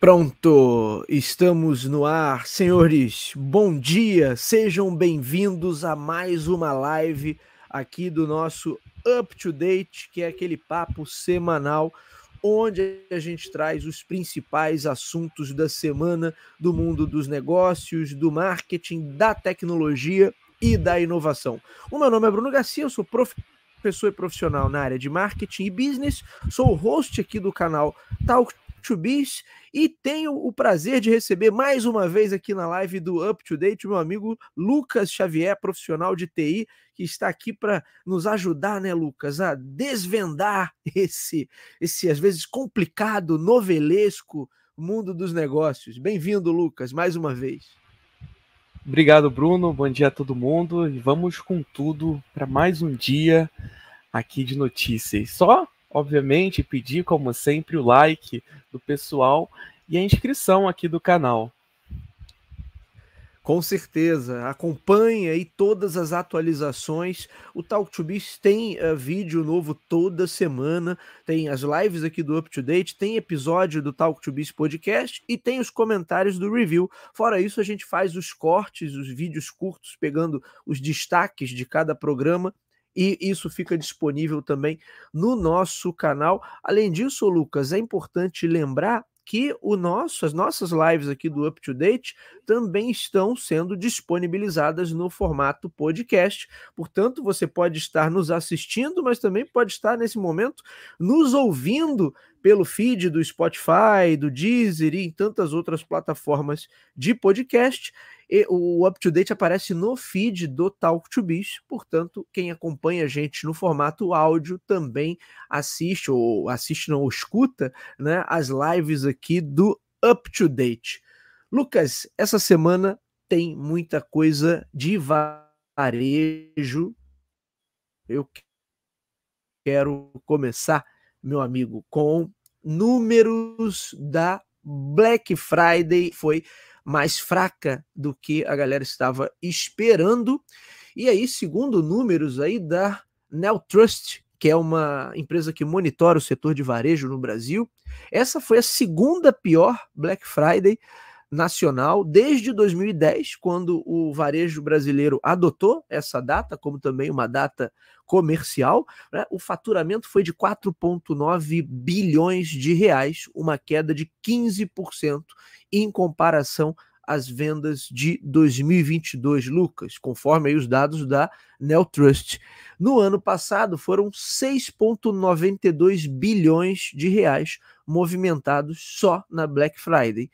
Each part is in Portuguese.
Pronto, estamos no ar, senhores. Bom dia, sejam bem-vindos a mais uma live aqui do nosso Up to Date, que é aquele papo semanal onde a gente traz os principais assuntos da semana do mundo dos negócios, do marketing, da tecnologia e da inovação. O meu nome é Bruno Garcia, eu sou professor e profissional na área de marketing e business, sou o host aqui do canal Talk to Biz e tenho o prazer de receber mais uma vez aqui na live do Up to Date meu amigo Lucas Xavier, profissional de TI, que está aqui para nos ajudar, né, Lucas, a desvendar esse, esse às vezes complicado, novelesco mundo dos negócios. Bem-vindo, Lucas, mais uma vez. Obrigado, Bruno. Bom dia a todo mundo e vamos com tudo para mais um dia aqui de notícias. Só obviamente, pedir, como sempre, o like do pessoal e a inscrição aqui do canal. Com certeza, acompanhe aí todas as atualizações. O Talk to Biz tem uh, vídeo novo toda semana, tem as lives aqui do Up to Date, tem episódio do Talk to Biz podcast e tem os comentários do review. Fora isso, a gente faz os cortes, os vídeos curtos, pegando os destaques de cada programa e isso fica disponível também no nosso canal. Além disso, Lucas, é importante lembrar que o nosso, as nossas lives aqui do Up to Date também estão sendo disponibilizadas no formato podcast. Portanto, você pode estar nos assistindo, mas também pode estar nesse momento nos ouvindo pelo feed do Spotify, do Deezer e em tantas outras plataformas de podcast. E o Up to Date aparece no feed do Talk to Biz, portanto, quem acompanha a gente no formato áudio também assiste, ou assiste não, ou escuta, né, as lives aqui do Up to Date. Lucas, essa semana tem muita coisa de varejo. Eu quero começar, meu amigo, com números da Black Friday. Foi mais fraca do que a galera estava esperando. E aí, segundo números aí da Neltrust, que é uma empresa que monitora o setor de varejo no Brasil, essa foi a segunda pior Black Friday nacional desde 2010, quando o varejo brasileiro adotou essa data como também uma data comercial. Né? O faturamento foi de 4,9 bilhões de reais, uma queda de 15% em comparação às vendas de 2022, Lucas, conforme os dados da Neltrust. No ano passado foram 6,92 bilhões de reais movimentados só na Black Friday.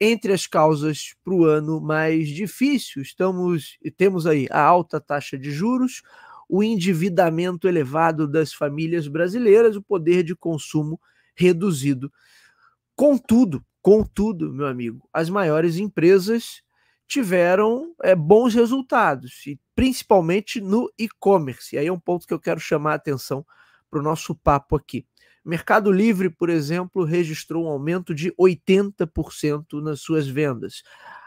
Entre as causas para o ano mais difícil, estamos temos aí a alta taxa de juros, o endividamento elevado das famílias brasileiras, o poder de consumo reduzido. Contudo, contudo, meu amigo, as maiores empresas tiveram é, bons resultados, e principalmente no e-commerce. E aí é um ponto que eu quero chamar a atenção para o nosso papo aqui. Mercado Livre, por exemplo, registrou um aumento de 80% nas suas vendas.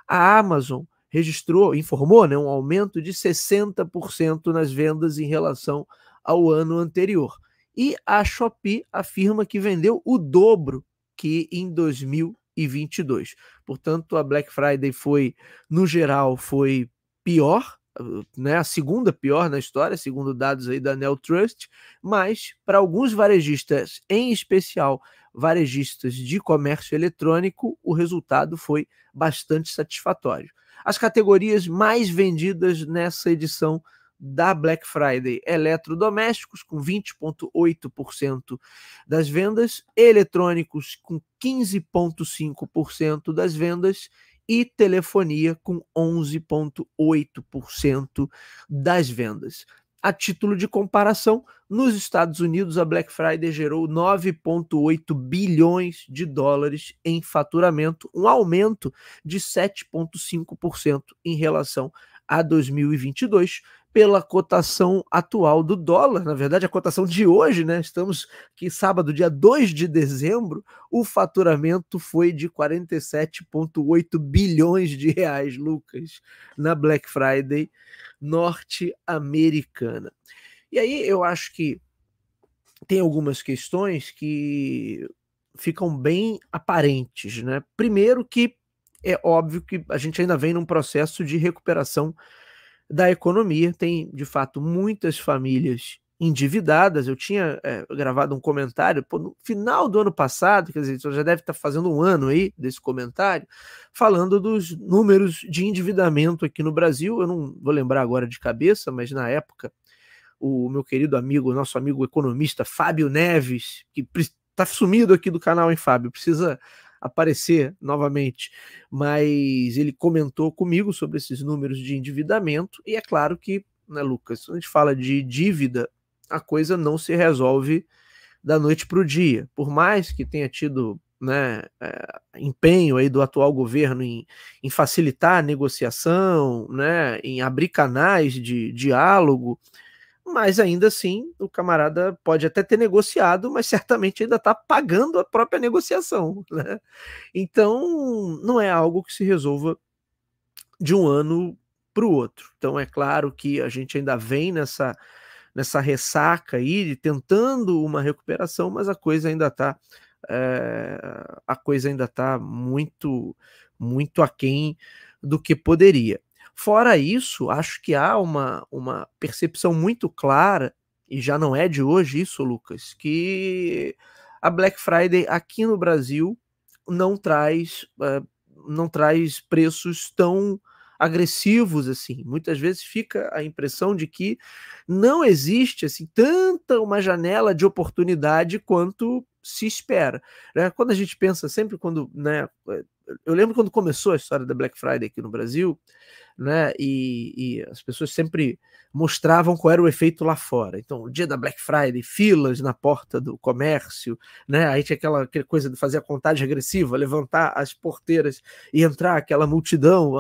A Amazon registrou, informou, né, um aumento de 60% nas vendas em relação ao ano anterior. E a Shopee afirma que vendeu o dobro que em 2022. Portanto, a Black Friday foi, no geral, foi pior né, a segunda pior na história, segundo dados aí da Nel Trust, mas para alguns varejistas, em especial varejistas de comércio eletrônico, o resultado foi bastante satisfatório. As categorias mais vendidas nessa edição da Black Friday: eletrodomésticos, com 20,8% das vendas, eletrônicos, com 15,5% das vendas e telefonia com 11,8% das vendas. A título de comparação, nos Estados Unidos, a Black Friday gerou 9,8 bilhões de dólares em faturamento, um aumento de 7,5% em relação a 2022, pela cotação atual do dólar, na verdade, a cotação de hoje, né? Estamos aqui sábado, dia 2 de dezembro, o faturamento foi de 47,8 bilhões de reais, Lucas, na Black Friday norte-americana. E aí eu acho que tem algumas questões que ficam bem aparentes. Né? Primeiro, que é óbvio que a gente ainda vem num processo de recuperação da economia, tem de fato muitas famílias endividadas. Eu tinha é, gravado um comentário pô, no final do ano passado, quer dizer, já deve estar fazendo um ano aí desse comentário, falando dos números de endividamento aqui no Brasil. Eu não vou lembrar agora de cabeça, mas na época o meu querido amigo, nosso amigo economista Fábio Neves, que está sumido aqui do canal, hein, Fábio? Precisa aparecer novamente, mas ele comentou comigo sobre esses números de endividamento, e é claro que, né, Lucas, quando a gente fala de dívida a coisa não se resolve da noite para o dia. Por mais que tenha tido né, é, empenho aí do atual governo em, em, facilitar a negociação, né, em abrir canais de diálogo, mas ainda assim o camarada pode até ter negociado, mas certamente ainda está pagando a própria negociação. Né? Então não é algo que se resolva de um ano para o outro. Então é claro que a gente ainda vem nessa nessa ressaca aí, tentando uma recuperação, mas a coisa ainda está é, a coisa ainda está muito muito aquém do que poderia. Fora isso, acho que há uma, uma percepção muito clara, e já não é de hoje isso, Lucas, que a Black Friday aqui no Brasil não traz, uh, não traz preços tão agressivos assim. Muitas vezes fica a impressão de que não existe assim tanta uma janela de oportunidade quanto se espera. Né? Quando a gente pensa sempre quando, né, eu lembro quando começou a história da Black Friday aqui no Brasil, né? E, e, as pessoas sempre mostravam qual era o efeito lá fora. Então, o dia da Black Friday, filas na porta do comércio, né? Aí tinha aquela, aquela coisa de fazer a contagem regressiva, levantar as porteiras e entrar aquela multidão.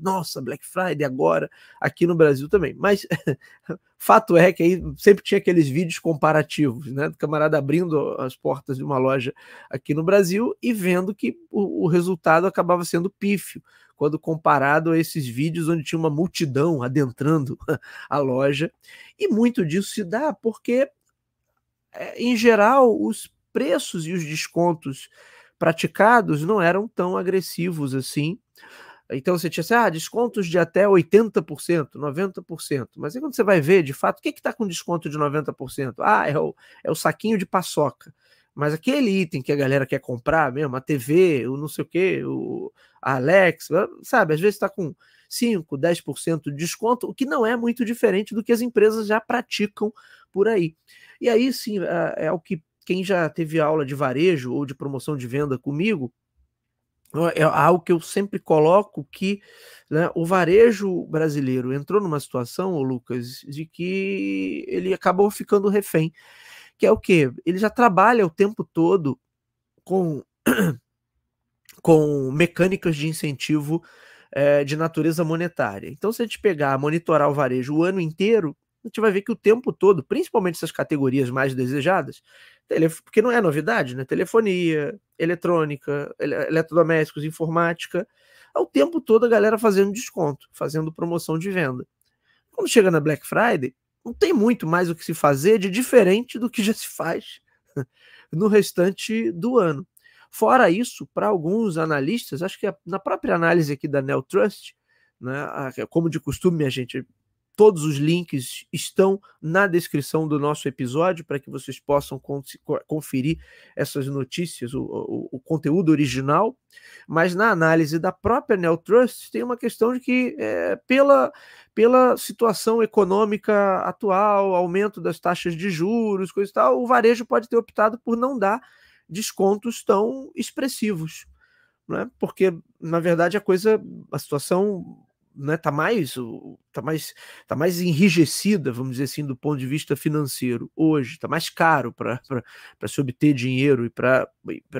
Nossa, Black Friday agora aqui no Brasil também. Mas fato é que aí sempre tinha aqueles vídeos comparativos, né? Do camarada abrindo as portas de uma loja aqui no Brasil e vendo que o, o resultado acabava sendo pífio quando comparado a esses vídeos onde tinha uma multidão adentrando a loja. E muito disso se dá porque, é, em geral, os preços e os descontos praticados não eram tão agressivos assim. Então você tinha assim, ah, descontos de até 80%, 90%. Mas aí quando você vai ver, de fato, o que está com desconto de 90%? Ah, é o, é o saquinho de paçoca. Mas aquele item que a galera quer comprar mesmo, a TV, o não sei o que, o Alex, sabe, às vezes está com 5, 10% de desconto, o que não é muito diferente do que as empresas já praticam por aí. E aí sim, é, o que quem já teve aula de varejo ou de promoção de venda comigo, é algo que eu sempre coloco que né, o varejo brasileiro entrou numa situação, Lucas, de que ele acabou ficando refém que é o quê? Ele já trabalha o tempo todo com, com mecânicas de incentivo é, de natureza monetária. Então, se a gente pegar, monitorar o varejo o ano inteiro, a gente vai ver que o tempo todo, principalmente essas categorias mais desejadas, porque não é novidade, né? Telefonia, eletrônica, eletrodomésticos, informática, ao tempo todo a galera fazendo desconto, fazendo promoção de venda. Quando chega na Black Friday, não tem muito mais o que se fazer de diferente do que já se faz no restante do ano. Fora isso, para alguns analistas, acho que na própria análise aqui da Nel Trust, né, como de costume, a gente Todos os links estão na descrição do nosso episódio para que vocês possam conferir essas notícias, o, o, o, conteúdo original. Mas na análise da própria Neotrust tem uma questão de que, é, pela, pela situação econômica atual, aumento das taxas de juros, coisa e tal, o varejo pode ter optado por não dar descontos tão expressivos. Né? Porque, na verdade, a coisa, a situação né, tá mais tá mais tá mais enrijecida, vamos dizer assim, do ponto de vista financeiro hoje, tá mais caro para se obter dinheiro e para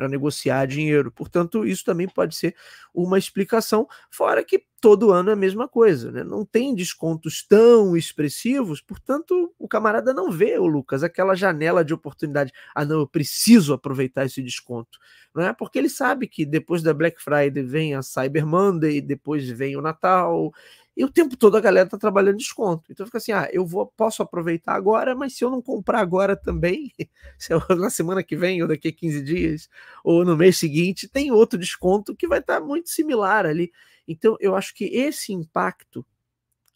negociar dinheiro. Portanto, isso também pode ser uma explicação, fora que todo ano é a mesma coisa, né? Não tem descontos tão expressivos, portanto, o camarada não vê, o Lucas, aquela janela de oportunidade. Ah, não, eu preciso aproveitar esse desconto, não é? Porque ele sabe que depois da Black Friday vem a Cyber Monday, depois vem o Natal, E o tempo todo a galera tá trabalhando desconto. Então fica assim, ah, eu vou, posso aproveitar agora, mas se eu não comprar agora também, se na semana que vem, ou daqui a 15 dias, ou no mês seguinte, tem outro desconto que vai estar tá muito similar ali. Então eu acho que esse impacto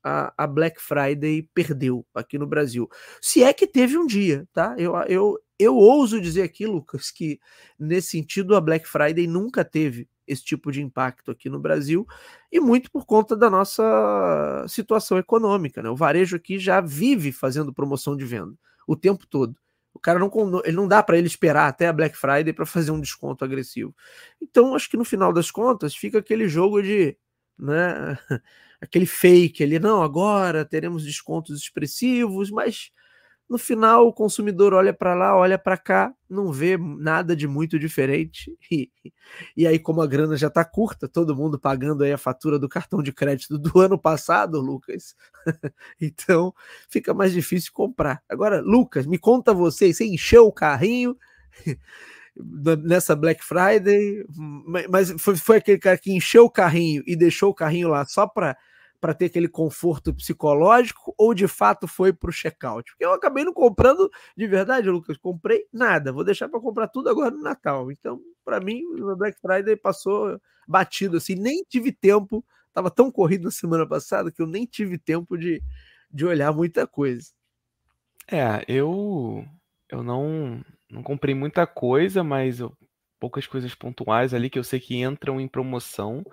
a, a, Black Friday perdeu aqui no Brasil. Se é que teve um dia, tá? Eu, eu, eu ouso dizer aqui, Lucas, que nesse sentido a Black Friday nunca teve esse tipo de impacto aqui no Brasil e muito por conta da nossa situação econômica, né? O varejo aqui já vive fazendo promoção de venda o tempo todo. O cara não, ele não dá para ele esperar até a Black Friday para fazer um desconto agressivo. Então, acho que no final das contas fica aquele jogo de, né, aquele fake ali, não, agora teremos descontos expressivos, mas no final, o consumidor olha para lá, olha para cá, não vê nada de muito diferente. E, e aí, como a grana já está curta, todo mundo pagando aí a fatura do cartão de crédito do ano passado, Lucas. então, fica mais difícil comprar. Agora, Lucas, me conta você, você encheu o carrinho nessa Black Friday, mas foi, foi aquele cara que encheu o carrinho e deixou o carrinho lá só para para ter aquele conforto psicológico ou de fato foi para o checkout? Porque eu acabei não comprando de verdade, Lucas. Comprei nada. Vou deixar para comprar tudo agora no Natal. Então, para mim, o Black Friday passou batido assim. Nem tive tempo. Tava tão corrido na semana passada que eu nem tive tempo de, de olhar muita coisa. É, eu eu não não comprei muita coisa, mas eu, poucas coisas pontuais ali que eu sei que entram em promoção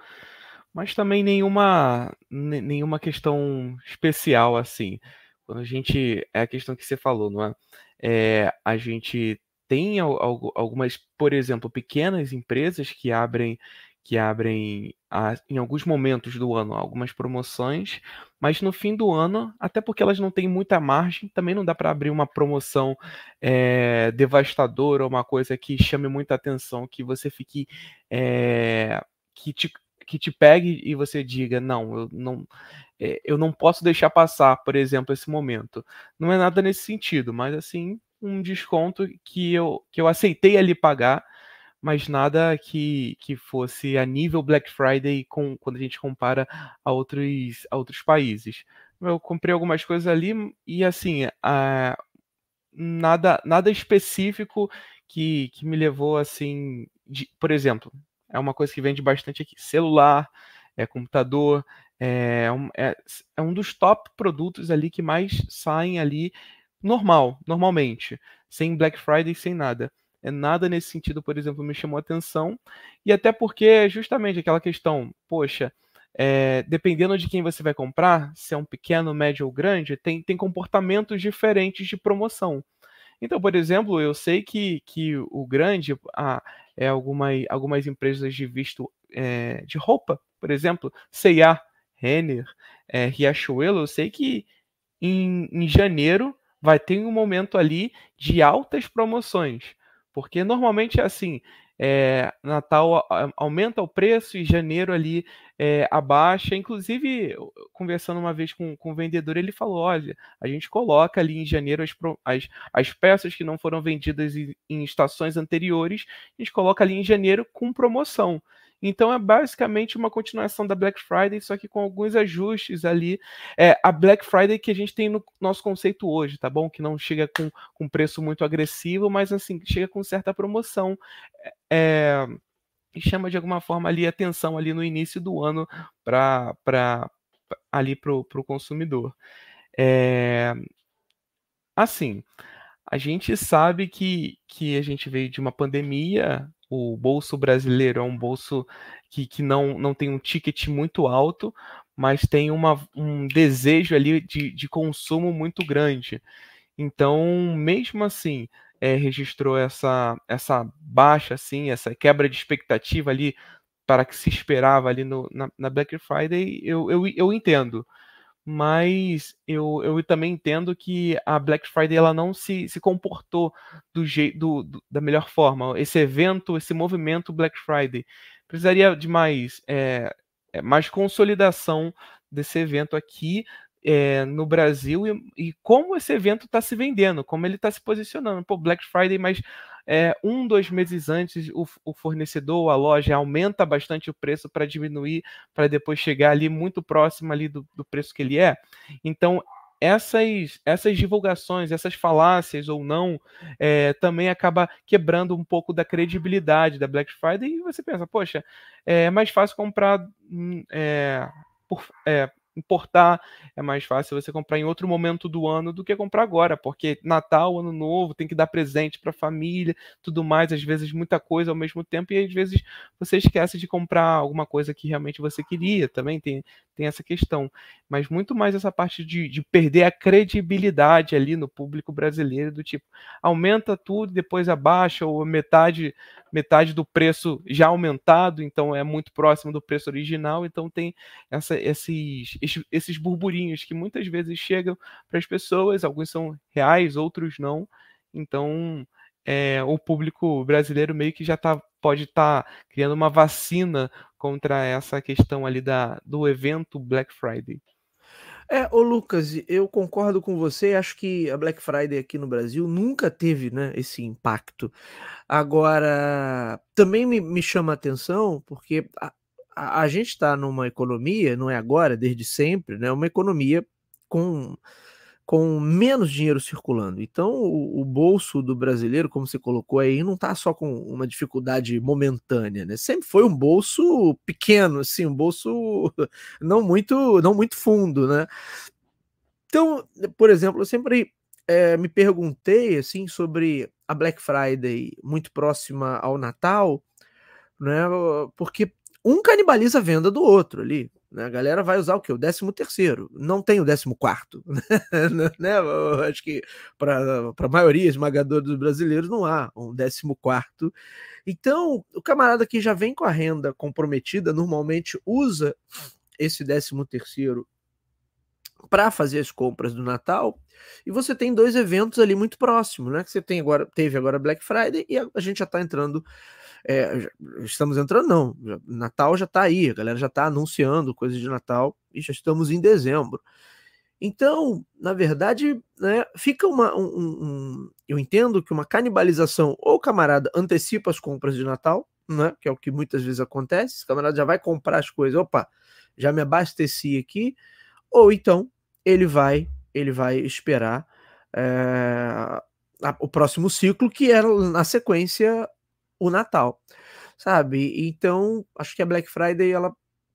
mas também nenhuma nenhuma questão especial assim. Quando a gente é a questão que você falou, não é? é a gente tem algumas, por exemplo, pequenas empresas que abrem que abrem a, em alguns momentos do ano algumas promoções, mas no fim do ano, até porque elas não têm muita margem, também não dá para abrir uma promoção é, devastadora, uma coisa que chame muita atenção, que você fique é, que te que te pegue e você diga, não, eu não, é, eu não posso deixar passar, por exemplo, esse momento. Não é nada nesse sentido, mas assim, um desconto que eu, que eu aceitei ali pagar, mas nada que, que fosse a nível Black Friday com, quando a gente compara a outros, a outros países. Eu comprei algumas coisas ali e assim, a, nada, nada específico que, que me levou assim, de, por exemplo, é uma coisa que vende bastante aqui. Celular, é computador, é um, é, é um dos top produtos ali que mais saem ali normal, normalmente, sem Black Friday, sem nada. É nada nesse sentido, por exemplo, me chamou a atenção. E até porque é justamente aquela questão, poxa, é, dependendo de quem você vai comprar, se é um pequeno, médio ou grande, tem, tem comportamentos diferentes de promoção. Então, por exemplo, eu sei que, que o grande, a, é, algumas, algumas empresas de visto é, de roupa, por exemplo, C&A, Renner, é, Riachuelo, eu sei que em, em janeiro vai ter um momento ali de altas promoções, porque normalmente é assim, é, Natal aumenta o preço e janeiro ali é, abaixa. Inclusive, conversando uma vez com, com o vendedor, ele falou: olha, a gente coloca ali em janeiro as, as, as peças que não foram vendidas em, em estações anteriores, a gente coloca ali em janeiro com promoção. Então é basicamente uma continuação da Black Friday, só que com alguns ajustes ali. É a Black Friday que a gente tem no nosso conceito hoje, tá bom? Que não chega com, com preço muito agressivo, mas assim, chega com certa promoção. É, e chama de alguma forma ali atenção ali no início do ano para ali para o consumidor. É, assim, a gente sabe que, que a gente veio de uma pandemia, o bolso brasileiro é um bolso que, que não, não tem um ticket muito alto, mas tem uma, um desejo ali de, de consumo muito grande. Então, mesmo assim, é, registrou essa, essa baixa, assim, essa quebra de expectativa ali para que se esperava ali no, na, na Black Friday, eu, eu, eu entendo mas eu, eu também entendo que a Black Friday ela não se, se comportou do jeito da melhor forma. Esse evento, esse movimento Black Friday precisaria de mais, é, mais consolidação desse evento aqui é, no Brasil e, e, como esse evento está se vendendo, como ele está se posicionando. Pô, Black Friday, mas é, um, dois meses antes, o, o fornecedor, a loja, aumenta bastante o preço para diminuir, para depois chegar ali muito próximo ali do, do preço que ele é. Então, essas, essas divulgações, essas falácias ou não, é, também acaba quebrando um pouco da credibilidade da Black Friday e você pensa, poxa, é mais fácil comprar é, por, importar, é mais fácil você comprar em outro momento do ano do que comprar agora, porque Natal, Ano Novo, tem que dar presente para a família, tudo mais, às vezes muita coisa ao mesmo tempo, e às vezes você esquece de comprar alguma coisa que realmente você queria, também tem, tem essa questão. Mas muito mais essa parte de, de perder a credibilidade ali no público brasileiro, do tipo, aumenta tudo, depois abaixa, ou metade metade do preço já aumentado, então é muito próximo do preço original, então tem essa, esses, esses burburinhos que muitas vezes chegam para as pessoas, alguns são reais, outros não, então é, o público brasileiro meio que já tá, pode estar tá criando uma vacina contra essa questão ali da, do evento Black Friday. É, ô Lucas, eu concordo com você, acho que a Black Friday aqui no Brasil nunca teve, né, esse impacto. Agora, também me, me chama a atenção, porque a, a gente está numa economia, não é agora, desde sempre, né, uma economia com com menos dinheiro circulando. Então, o, o, bolso do brasileiro, como você colocou aí, não está só com uma dificuldade momentânea, né? Sempre foi um bolso pequeno, assim, um bolso não muito, não muito fundo, né? Então, por exemplo, eu sempre é, me perguntei assim sobre a Black Friday muito próxima ao Natal, né? Porque um canibaliza a venda do outro ali. Né? A galera vai usar o que? O 13 terceiro. Não tem o 14 quarto. né? Eu acho que para a maioria esmagadora dos brasileiros não há um 14 quarto. Então, o camarada que já vem com a renda comprometida normalmente usa esse 13 terceiro para fazer as compras do Natal. E você tem dois eventos ali muito próximos, né? Que você tem agora, teve agora Black Friday e a, a gente já está entrando é, estamos entrando, não. Natal já está aí, a galera já está anunciando coisas de Natal e já estamos em dezembro. Então, na verdade, né, fica uma. Um, um, eu entendo que uma canibalização, ou o camarada antecipa as compras de Natal, né, que é o que muitas vezes acontece, o camarada já vai comprar as coisas, opa, já me abasteci aqui, ou então ele vai, ele vai esperar é, a, o próximo ciclo, que era na sequência o Natal, sabe? Então, acho que a Black Friday ela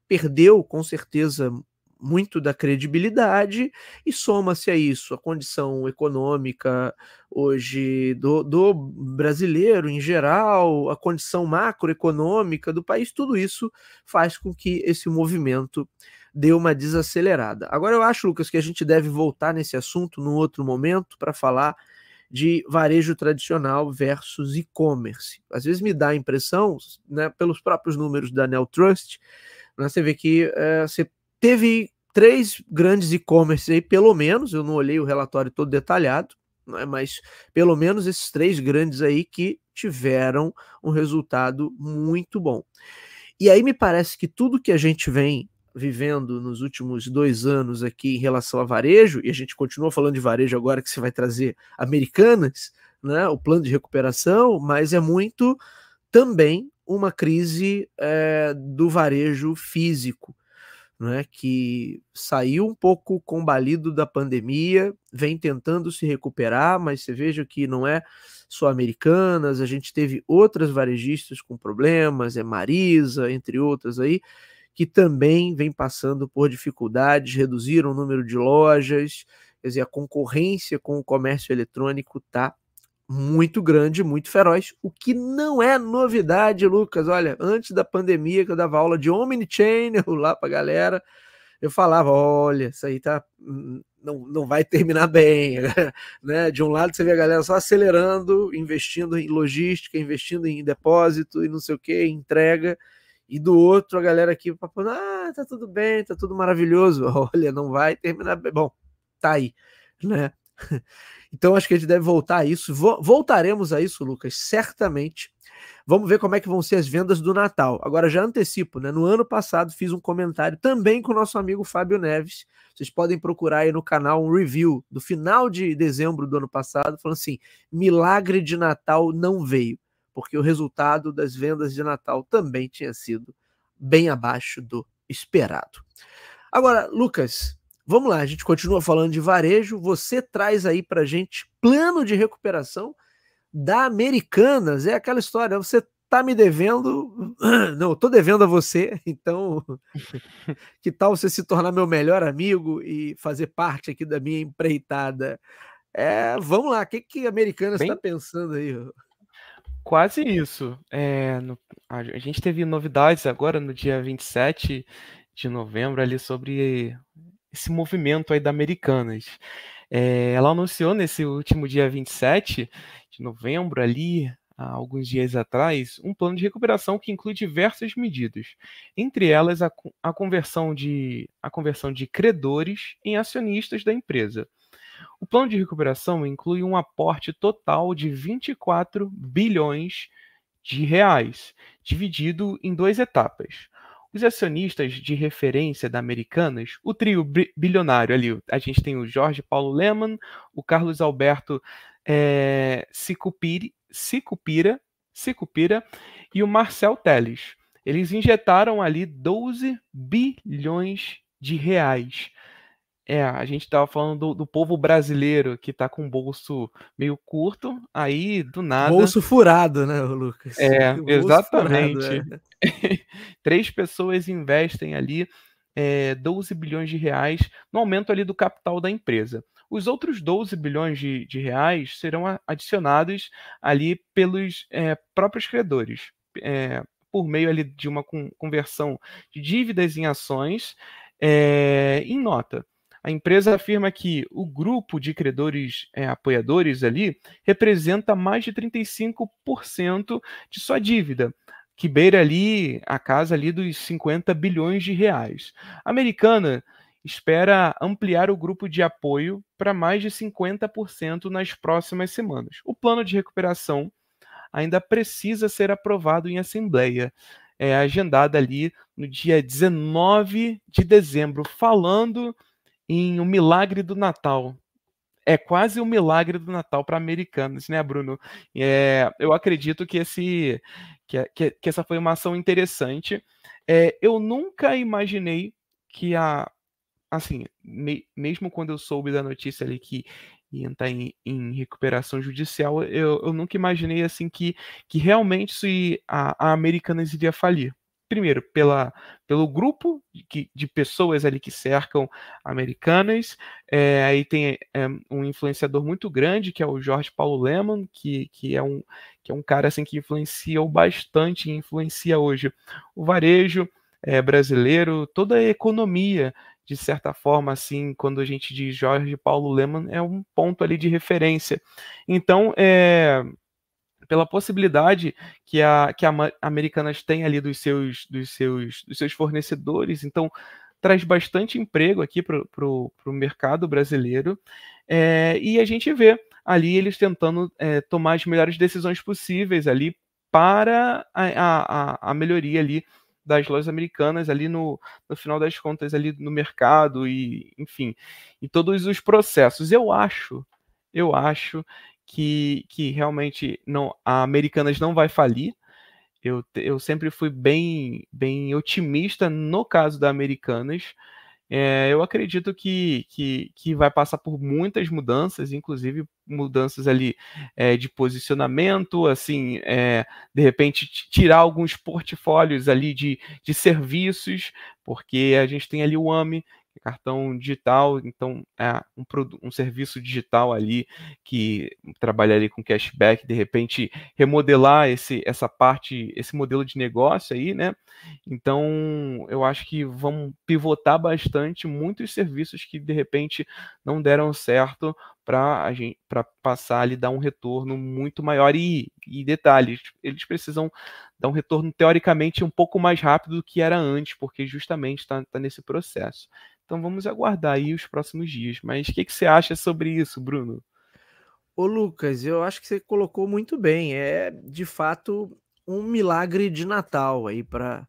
perdeu com certeza muito da credibilidade e soma-se a isso a condição econômica hoje do, do, brasileiro em geral, a condição macroeconômica do país, tudo isso faz com que esse movimento dê uma desacelerada. Agora eu acho, Lucas, que a gente deve voltar nesse assunto num outro momento para falar de varejo tradicional versus e-commerce. Às vezes me dá a impressão, né, pelos próprios números da Nel Trust, né, você vê que é, você teve três grandes e-commerce aí, pelo menos, eu não olhei o relatório todo detalhado, né, mas pelo menos esses três grandes aí que tiveram um resultado muito bom. E aí me parece que tudo que a gente vem vivendo nos últimos dois anos aqui em relação a varejo, e a gente continua falando de varejo agora que você vai trazer americanas, né, o plano de recuperação, mas é muito também uma crise é, do varejo físico, né, que saiu um pouco combalido da pandemia, vem tentando se recuperar, mas você veja que não é só americanas, a gente teve outras varejistas com problemas, é Marisa, entre outras aí, que também vem passando por dificuldades, reduziram o número de lojas, quer dizer, a concorrência com o comércio eletrônico está muito grande, muito feroz, o que não é novidade, Lucas. Olha, antes da pandemia, que eu dava aula de Omnichannel lá para a galera, eu falava: olha, isso aí tá, não, não vai terminar bem. né? De um lado, você vê a galera só acelerando, investindo em logística, investindo em depósito e não sei o que, entrega e do outro a galera aqui falando, ah, tá tudo bem, tá tudo maravilhoso. Olha, não vai terminar bem. Bom, tá aí, né? Então acho que a gente deve voltar a isso. Voltaremos a isso, Lucas, certamente. Vamos ver como é que vão ser as vendas do Natal. Agora já antecipo, né? No ano passado fiz um comentário também com o nosso amigo Fábio Neves. Vocês podem procurar aí no canal um review do final de dezembro do ano passado, falando assim: milagre de Natal não veio, porque o resultado das vendas de Natal também tinha sido bem abaixo do esperado. Agora, Lucas, vamos lá, a gente continua falando de varejo. Você traz aí para gente plano de recuperação da Americanas. É aquela história, você tá me devendo. Não, eu tô devendo a você, então que tal você se tornar meu melhor amigo e fazer parte aqui da minha empreitada? É, vamos lá, o que, que a Americanas está pensando aí? Quase isso. É, no, a, gente teve novidades agora no dia 27 de novembro ali sobre esse movimento aí da Americanas. É, ela anunciou nesse último dia 27 de novembro ali, há alguns dias atrás, um plano de recuperação que inclui diversas medidas, entre elas a, a, conversão, de, a conversão de credores em acionistas da empresa. O plano de recuperação inclui um aporte total de 24 bilhões de reais, dividido em duas etapas. Os acionistas de referência da Americanas, o trio bilionário ali, a gente tem o Jorge Paulo Lehmann, o Carlos Alberto é, Sicupira, Sicupira e o Marcel Teles. Eles injetaram ali 12 bilhões de reais é, a gente estava falando do, do, povo brasileiro que está com o bolso meio curto, aí do nada. Bolso furado, né, Lucas? É, exatamente. Furado, é. Três pessoas investem ali é, 12 bilhões de reais no aumento ali do capital da empresa. Os outros 12 bilhões de, de reais serão adicionados ali pelos é, próprios credores, é, por meio ali de uma conversão de dívidas em ações é, em nota. A empresa afirma que o grupo de credores é, apoiadores ali representa mais de 35% de sua dívida, que beira ali a casa ali dos 50 bilhões de reais. A americana espera ampliar o grupo de apoio para mais de 50% nas próximas semanas. O plano de recuperação ainda precisa ser aprovado em assembleia. É agendada ali no dia 19 de dezembro, falando em O Milagre do Natal. É quase um milagre do Natal para americanos, né, Bruno? É, eu acredito que, esse, que, que, que, essa foi uma ação interessante. É, eu nunca imaginei que a. Assim, me, mesmo quando eu soube da notícia ali que ia entrar em, em recuperação judicial, eu, eu nunca imaginei assim que, que realmente a, a Americanas iria falir primeiro, pela, pelo grupo de, de pessoas ali que cercam americanas. É, aí tem é, um influenciador muito grande, que é o Jorge Paulo Lehmann, que, que, é, um, que é um cara assim, que influenciou bastante influencia hoje o varejo é, brasileiro, toda a economia de certa forma, assim, quando a gente diz Jorge Paulo Lehmann, é um ponto ali de referência. Então, é, pela possibilidade que a, que a Americanas tem ali dos seus, dos seus, dos seus fornecedores. Então, traz bastante emprego aqui para o mercado brasileiro. É, e a gente vê ali eles tentando é, tomar as melhores decisões possíveis ali para a, a, a melhoria ali das lojas americanas ali no, no final das contas ali no mercado e enfim em todos os processos eu acho eu acho que, que realmente não, a Americanas não vai falir. Eu, eu sempre fui bem, bem otimista no caso da Americanas. É, eu acredito que, que, que vai passar por muitas mudanças, inclusive mudanças ali é, de posicionamento, assim, é, de repente tirar alguns portfólios ali de, de serviços, porque a gente tem ali o AMI, cartão digital, então é um, um serviço digital ali que trabalha ali com cashback, de repente remodelar esse, essa parte, esse modelo de negócio aí, né? Então eu acho que vão pivotar bastante muitos serviços que de repente não deram certo para para passar ali dar um retorno muito maior e, e detalhes eles precisam dar um retorno teoricamente um pouco mais rápido do que era antes porque justamente está tá nesse processo então vamos aguardar aí os próximos dias. Mas o que, que você acha sobre isso, Bruno? Ô Lucas, eu acho que você colocou muito bem. É de fato um milagre de Natal aí para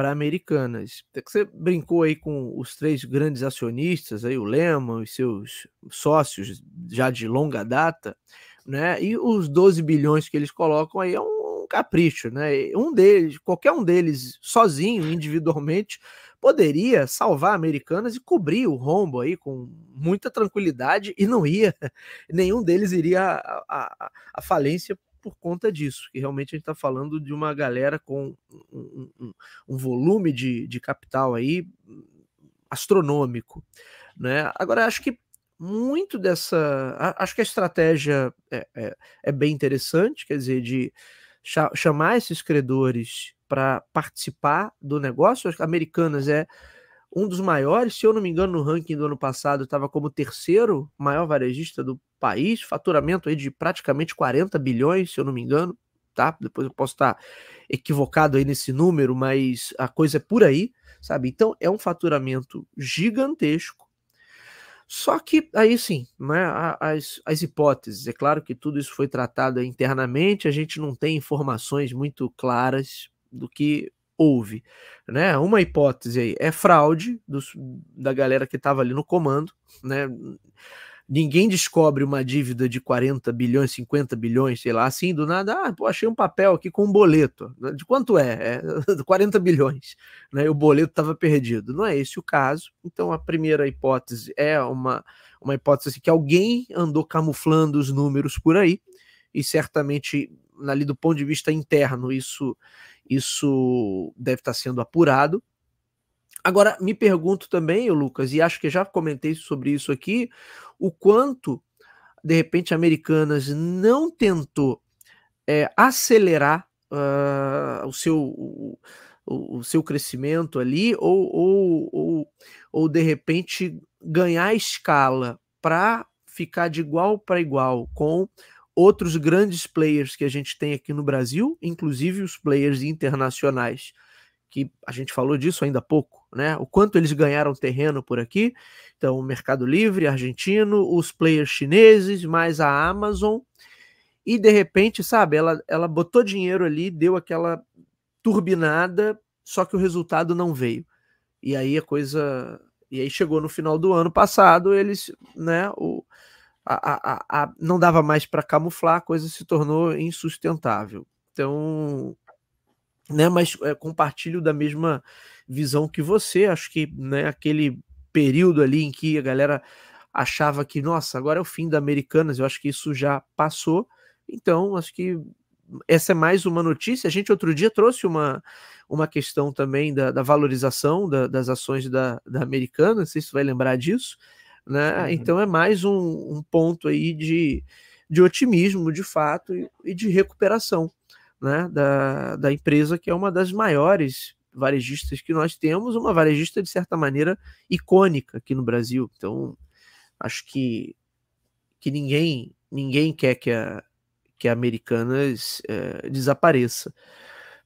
para Americanas. Você brincou aí com os três grandes acionistas, aí o Lehman e seus sócios já de longa data, né? E os 12 bilhões que eles colocam aí é um capricho, né? Um deles, qualquer um deles sozinho, individualmente, poderia salvar Americanas e cobrir o rombo aí com muita tranquilidade e não ia, nenhum deles iria à falência por conta disso, que realmente a gente está falando de uma galera com um, um, um volume de, de capital aí astronômico, né? Agora acho que muito dessa, acho que a estratégia é, é, é bem interessante, quer dizer, de chamar esses credores para participar do negócio. As Americanas é um dos maiores, se eu não me engano, no ranking do ano passado, estava como terceiro maior varejista do país, faturamento aí de praticamente 40 bilhões, se eu não me engano, tá? Depois eu posso estar equivocado aí nesse número, mas a coisa é por aí, sabe? Então é um faturamento gigantesco. Só que aí sim, né, as, as hipóteses, é claro que tudo isso foi tratado internamente, a gente não tem informações muito claras do que houve. Né? Uma hipótese aí é fraude dos, da galera que estava ali no comando, né? Ninguém descobre uma dívida de 40 bilhões, 50 bilhões, sei lá, assim, do nada. Ah, pô, achei um papel aqui com um boleto. De quanto é? É 40 bilhões. Né? O boleto estava perdido. Não é esse o caso. Então, a primeira hipótese é uma, uma hipótese assim, que alguém andou camuflando os números por aí, e certamente, ali do ponto de vista interno, isso, isso deve estar sendo apurado. Agora, me pergunto também, Lucas, e acho que já comentei sobre isso aqui, o quanto, de repente, Americanas não tentou é, acelerar uh, o, seu, o, o, seu crescimento ali, ou, ou, ou, ou de repente ganhar escala para ficar de igual para igual com outros grandes players que a gente tem aqui no Brasil, inclusive os players internacionais que a gente falou disso ainda há pouco, né? O quanto eles ganharam terreno por aqui. Então, o Mercado Livre argentino, os players chineses, mais a Amazon. E de repente, sabe, ela, ela botou dinheiro ali, deu aquela turbinada, só que o resultado não veio. E aí a coisa. E aí chegou no final do ano passado, eles, né, o, a, a, a, não dava mais para camuflar, a coisa se tornou insustentável. Então, né? Mas é, compartilho da mesma visão que você. Acho que né, aquele período ali em que a galera achava que, nossa, agora é o fim da Americanas, eu acho que isso já passou. Então, acho que essa é mais uma notícia. A gente outro dia trouxe uma, uma questão também da, da valorização da, das ações da, da Americana, não sei se você vai lembrar disso. Né? Uhum. Então é mais um, um, ponto aí de, de otimismo, de fato, e, e de recuperação né, da, da empresa, que é uma das maiores varejistas que nós temos, uma varejista de certa maneira icônica aqui no Brasil. Então, acho que, que ninguém ninguém quer que a, que a Americanas é, desapareça.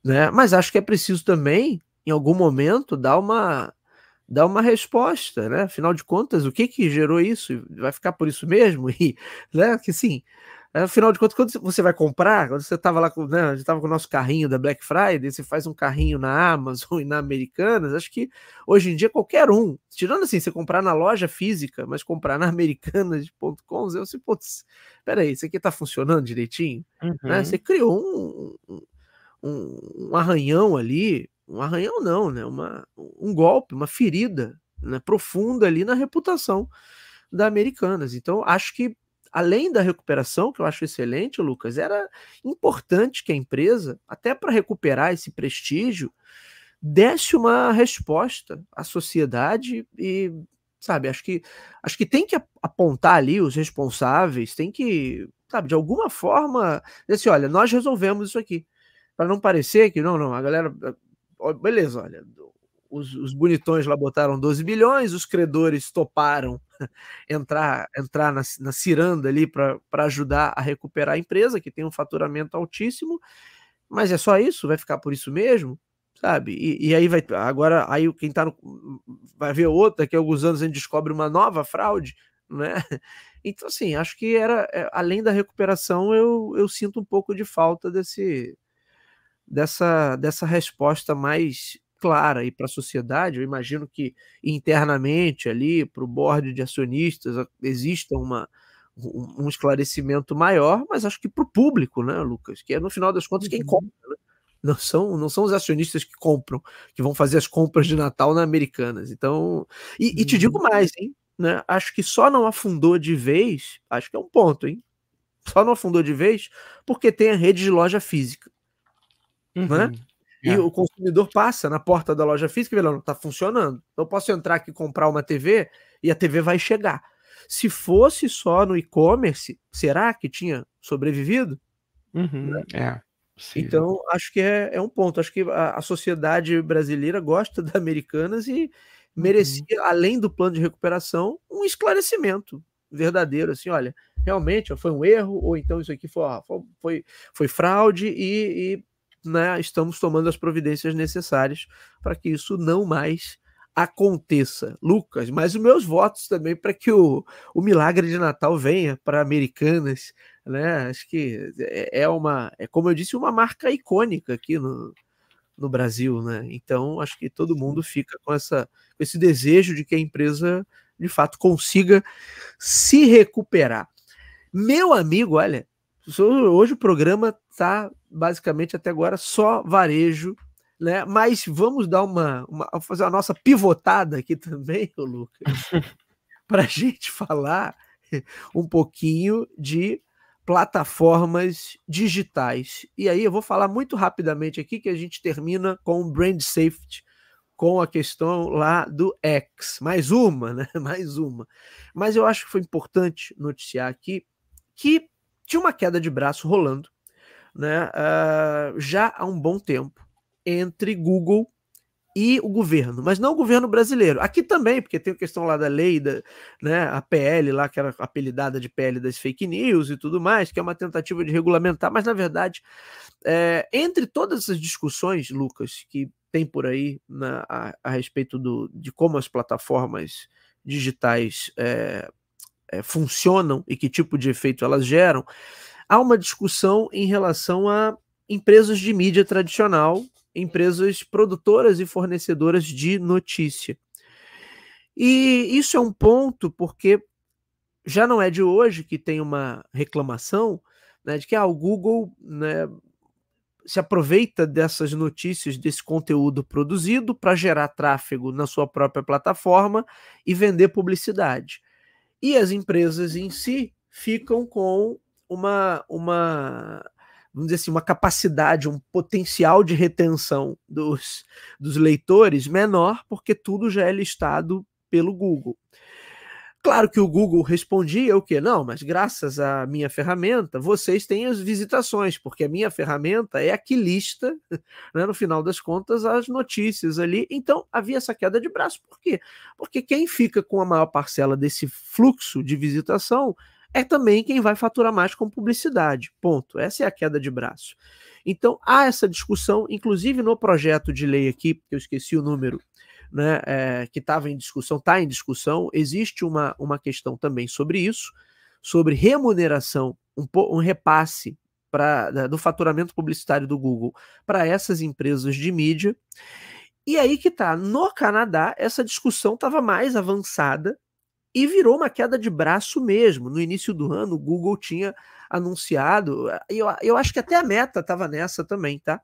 Né? Mas acho que é preciso também, em algum momento, dar uma, dar uma resposta, né? Afinal de contas, o que que gerou isso? Vai ficar por isso mesmo? E, né? Que sim, Afinal de contas, quando você vai comprar, quando você estava lá com, né, a gente com o nosso carrinho da Black Friday, você faz um carrinho na Amazon e na Americanas, acho que hoje em dia qualquer um, tirando assim, você comprar na loja física, mas comprar na americanas.com, eu sei, putz, peraí, isso aqui está funcionando direitinho? Né? Uhum. Né? Você criou um, um, um, arranhão ali, um arranhão não, né? Uma, um golpe, uma ferida né, profunda ali na reputação da Americanas. Então, acho que além da recuperação, que eu acho excelente, Lucas, era importante que a empresa, até para recuperar esse prestígio, desse uma resposta à sociedade e sabe, acho que acho que tem que apontar ali os responsáveis, tem que, sabe, de alguma forma, dizer assim, olha, nós resolvemos isso aqui. Para não parecer que não, não, a galera beleza, olha, os, os, bonitões lá botaram 12 bilhões, os credores toparam entrar entrar na, na ciranda ali para ajudar a recuperar a empresa, que tem um faturamento altíssimo, mas é só isso? Vai ficar por isso mesmo? Sabe? E, e aí vai agora aí quem tá no, vai ver outra, a alguns anos a gente descobre uma nova fraude, né? Então, assim, acho que era, é, além da recuperação, eu, eu sinto um pouco de falta desse, dessa, dessa resposta mais clara aí para a sociedade. Eu imagino que internamente ali, para o board de acionistas, exista uma, um, esclarecimento maior, mas acho que para o público, né, Lucas? Que é no final das contas quem uhum. compra, né? Não são, não são os acionistas que compram, que vão fazer as compras de Natal na Americanas. Então, e, e te digo uhum. mais, hein? Né? Acho que só não afundou de vez, acho que é um ponto, hein? Só não afundou de vez porque tem a rede de loja física. Né? Uhum. Né? E é. o consumidor passa na porta da loja física e vê, não, está funcionando. Eu posso entrar aqui e comprar uma TV e a TV vai chegar. Se fosse só no e-commerce, será que tinha sobrevivido? Uhum, né? É. Então, acho que é, é um ponto. Acho que a, a, sociedade brasileira gosta da Americanas e merecia, uhum. além do plano de recuperação, um esclarecimento verdadeiro, assim, olha, realmente foi um erro, ou então isso aqui foi, foi, foi fraude e, e né, estamos tomando as providências necessárias para que isso não mais aconteça. Lucas, mas os meus votos também para que o, o milagre de Natal venha para Americanas, né? Acho que é, é uma, é como eu disse, uma marca icônica aqui no, no Brasil, né? Então acho que todo mundo fica com essa com esse desejo de que a empresa de fato consiga se recuperar. Meu amigo, olha, hoje o programa está basicamente até agora só varejo né? Mas vamos dar uma, uma fazer a nossa pivotada aqui também, Lucas, para a gente falar um pouquinho de plataformas digitais. E aí eu vou falar muito rapidamente aqui que a gente termina com o brand safety, com a questão lá do X. Mais uma, né? Mais uma. Mas eu acho que foi importante noticiar aqui que tinha uma queda de braço rolando, né? Uh, já há um bom tempo entre Google e o governo, mas não o governo brasileiro. Aqui também, porque tem a questão lá da lei, da, né, a PL lá, que era apelidada de PL das fake news e tudo mais, que é uma tentativa de regulamentar, mas na verdade, é, entre todas essas discussões, Lucas, que tem por aí na, a, a, respeito do, de como as plataformas digitais é, é, funcionam e que tipo de efeito elas geram, há uma discussão em relação a empresas de mídia tradicional empresas produtoras e fornecedoras de notícia. E isso é um ponto porque já não é de hoje que tem uma reclamação né, de que ah, o Google né, se aproveita dessas notícias, desse conteúdo produzido para gerar tráfego na sua própria plataforma e vender publicidade. E as empresas em si ficam com uma, uma vamos dizer assim, uma capacidade, um potencial de retenção dos, dos leitores menor, porque tudo já é listado pelo Google. Claro que o Google respondia o que? Não, mas graças à minha ferramenta, vocês têm as visitações, porque a minha ferramenta é a que lista, né, no final das contas, as notícias ali. Então havia essa queda de braço. Por quê? Porque quem fica com a maior parcela desse fluxo de visitação é também quem vai faturar mais com publicidade. Ponto. Essa é a queda de braço. Então, há essa discussão, inclusive no projeto de lei aqui, que eu esqueci o número, né, é, que estava em discussão, está em discussão, existe uma, uma questão também sobre isso, sobre remuneração, um, um repasse pra, do faturamento publicitário do Google para essas empresas de mídia. E aí que tá, no Canadá, essa discussão estava mais avançada e virou uma queda de braço mesmo. No início do ano, o Google tinha anunciado, eu, eu acho que até a meta estava nessa também, tá?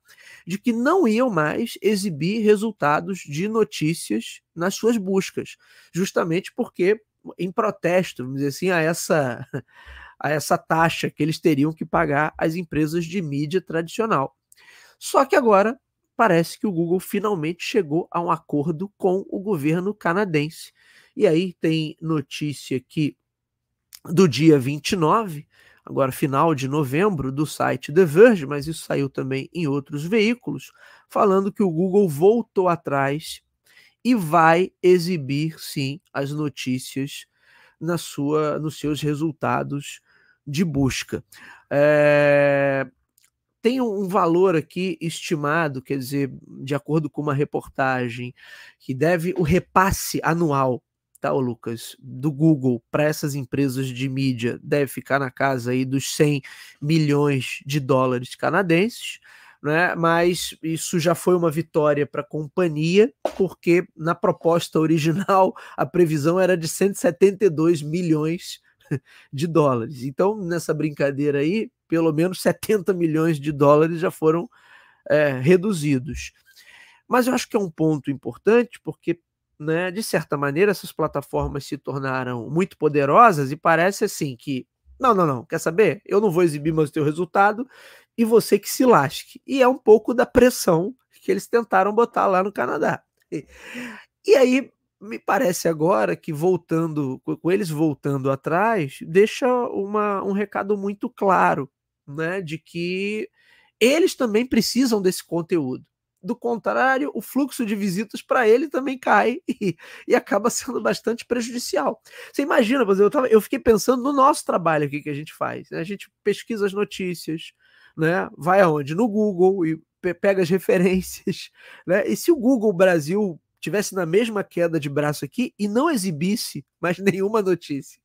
De que não iam mais exibir resultados de notícias nas suas buscas, justamente porque, em protesto, vamos dizer assim, a essa, a essa taxa que eles teriam que pagar às empresas de mídia tradicional. Só que agora parece que o Google finalmente chegou a um acordo com o governo canadense e aí tem notícia aqui do dia 29, agora final de novembro, do site The Verge, mas isso saiu também em outros veículos, falando que o Google voltou atrás e vai exibir sim as notícias na sua, nos seus resultados de busca. É, tem um valor aqui estimado, quer dizer, de acordo com uma reportagem, que deve o repasse anual tá, Lucas, do Google para essas empresas de mídia deve ficar na casa aí dos 100 milhões de dólares canadenses, né? Mas isso já foi uma vitória para a companhia, porque na proposta original a previsão era de 172 milhões de dólares. Então, nessa brincadeira aí, pelo menos 70 milhões de dólares já foram é, reduzidos. Mas eu acho que é um ponto importante, porque né, de certa maneira, essas plataformas se tornaram muito poderosas e parece assim que, não, não, não, quer saber? Eu não vou exibir mais o teu resultado e você que se lasque. E é um pouco da pressão que eles tentaram botar lá no Canadá. E, e aí, me parece agora que voltando, com eles voltando atrás, deixa uma, um recado muito claro, né, de que eles também precisam desse conteúdo. Do contrário, o fluxo de visitas para ele também cai e, e, acaba sendo bastante prejudicial. Você imagina, eu, tava, eu fiquei pensando no nosso trabalho aqui que a gente faz. Né? A gente pesquisa as notícias, né? vai aonde? No Google e pega as referências. Né? E se o Google Brasil tivesse na mesma queda de braço aqui e não exibisse mais nenhuma notícia,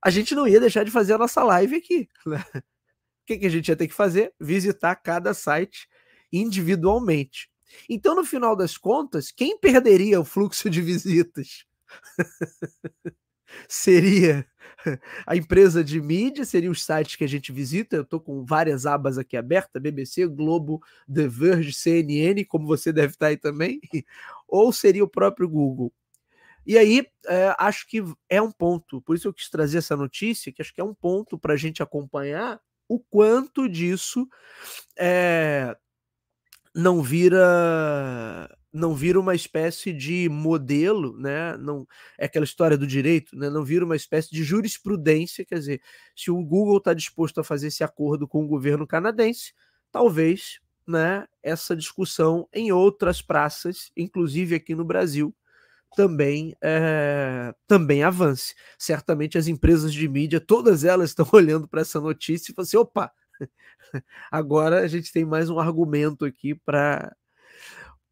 a gente não ia deixar de fazer a nossa live aqui. Né? O que, que a gente ia ter que fazer? Visitar cada site individualmente. Então, no final das contas, quem perderia o fluxo de visitas? seria a empresa de mídia, seria os sites que a gente visita. Eu estou com várias abas aqui abertas: BBC, Globo, The Verge, CNN, como você deve estar aí também, ou seria o próprio Google. E aí, é, acho que é um ponto, por isso eu quis trazer essa notícia, que acho que é um ponto para a gente acompanhar o quanto disso é, não vira não vira uma espécie de modelo, né? Não é aquela história do direito, né? Não vira uma espécie de jurisprudência, quer dizer, se o Google está disposto a fazer esse acordo com o governo canadense, talvez, né? Essa discussão em outras praças, inclusive aqui no Brasil, também é, também avance. Certamente as empresas de mídia, todas elas estão olhando para essa notícia e falam assim, opa, Agora a gente tem mais um argumento aqui para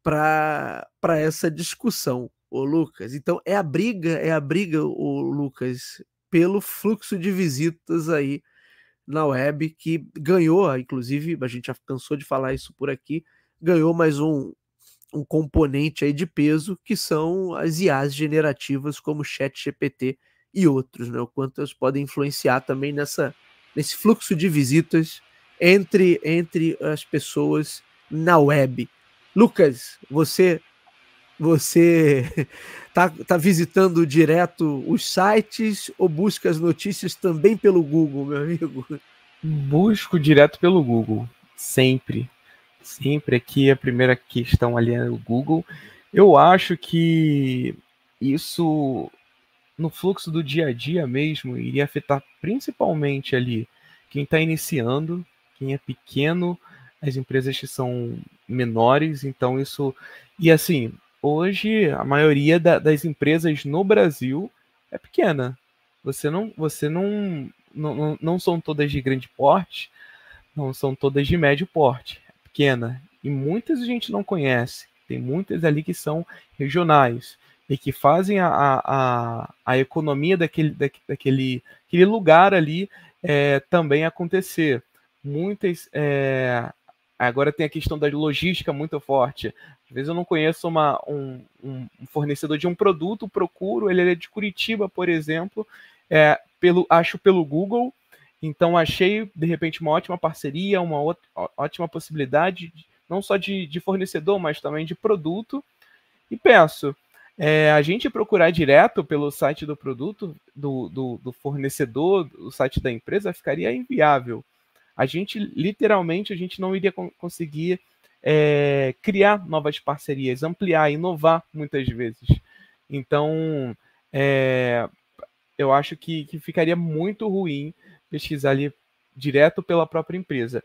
para essa discussão, o Lucas. Então é a briga, é a briga, o Lucas, pelo fluxo de visitas aí na web que ganhou, inclusive, a gente já cansou de falar isso por aqui, ganhou mais um, um componente aí de peso que são as IAs generativas como Chat GPT e outros, né? O quanto elas podem influenciar também nessa nesse fluxo de visitas entre, entre as pessoas na web. Lucas, você você tá, tá visitando direto os sites ou busca as notícias também pelo Google, meu amigo? Busco direto pelo Google, sempre. Sempre aqui a primeira questão ali é o Google. Eu acho que isso no fluxo do dia a dia mesmo iria afetar principalmente ali quem está iniciando, quem é pequeno, as empresas que são menores, então isso. E assim, hoje a maioria da, das empresas no Brasil é pequena. Você não, você não, não, não são todas de grande porte, não são todas de médio porte, é pequena. E muitas a gente não conhece. Tem muitas ali que são regionais e que fazem a, a, a economia daquele, daquele, daquele lugar ali é, também acontecer muitas. É... Agora tem a questão da logística muito forte. Às vezes eu não conheço uma, um, um fornecedor de um produto, procuro, ele é de Curitiba, por exemplo, é, pelo, acho pelo Google, então achei de repente uma ótima parceria, uma ótima possibilidade, não só de, de, fornecedor, mas também de produto. E penso, é, a gente procurar direto pelo site do produto, do, do, do fornecedor, do site da empresa, ficaria inviável a gente literalmente a gente não iria conseguir é, criar novas parcerias, ampliar, inovar muitas vezes. Então, é, eu acho que, que, ficaria muito ruim pesquisar ali direto pela própria empresa.